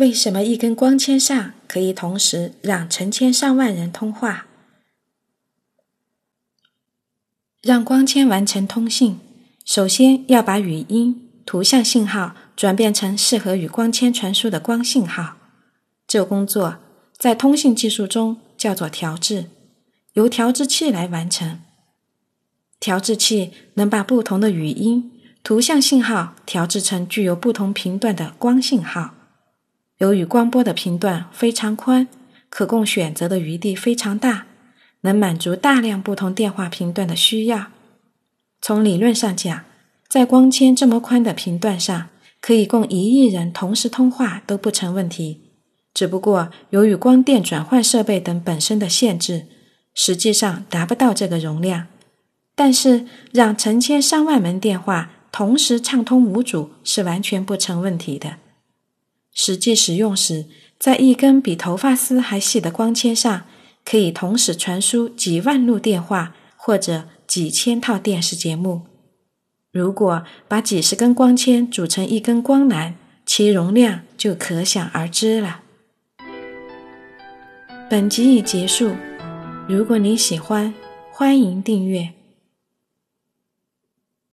为什么一根光纤上可以同时让成千上万人通话？让光纤完成通信，首先要把语音、图像信号转变成适合与光纤传输的光信号。这工作在通信技术中叫做调制，由调制器来完成。调制器能把不同的语音、图像信号调制成具有不同频段的光信号。由于光波的频段非常宽，可供选择的余地非常大，能满足大量不同电话频段的需要。从理论上讲，在光纤这么宽的频段上，可以供一亿人同时通话都不成问题。只不过由于光电转换设备等本身的限制，实际上达不到这个容量。但是让成千上万门电话同时畅通无阻是完全不成问题的。实际使用时，在一根比头发丝还细的光纤上，可以同时传输几万路电话或者几千套电视节目。如果把几十根光纤组成一根光缆，其容量就可想而知了。本集已结束，如果你喜欢，欢迎订阅。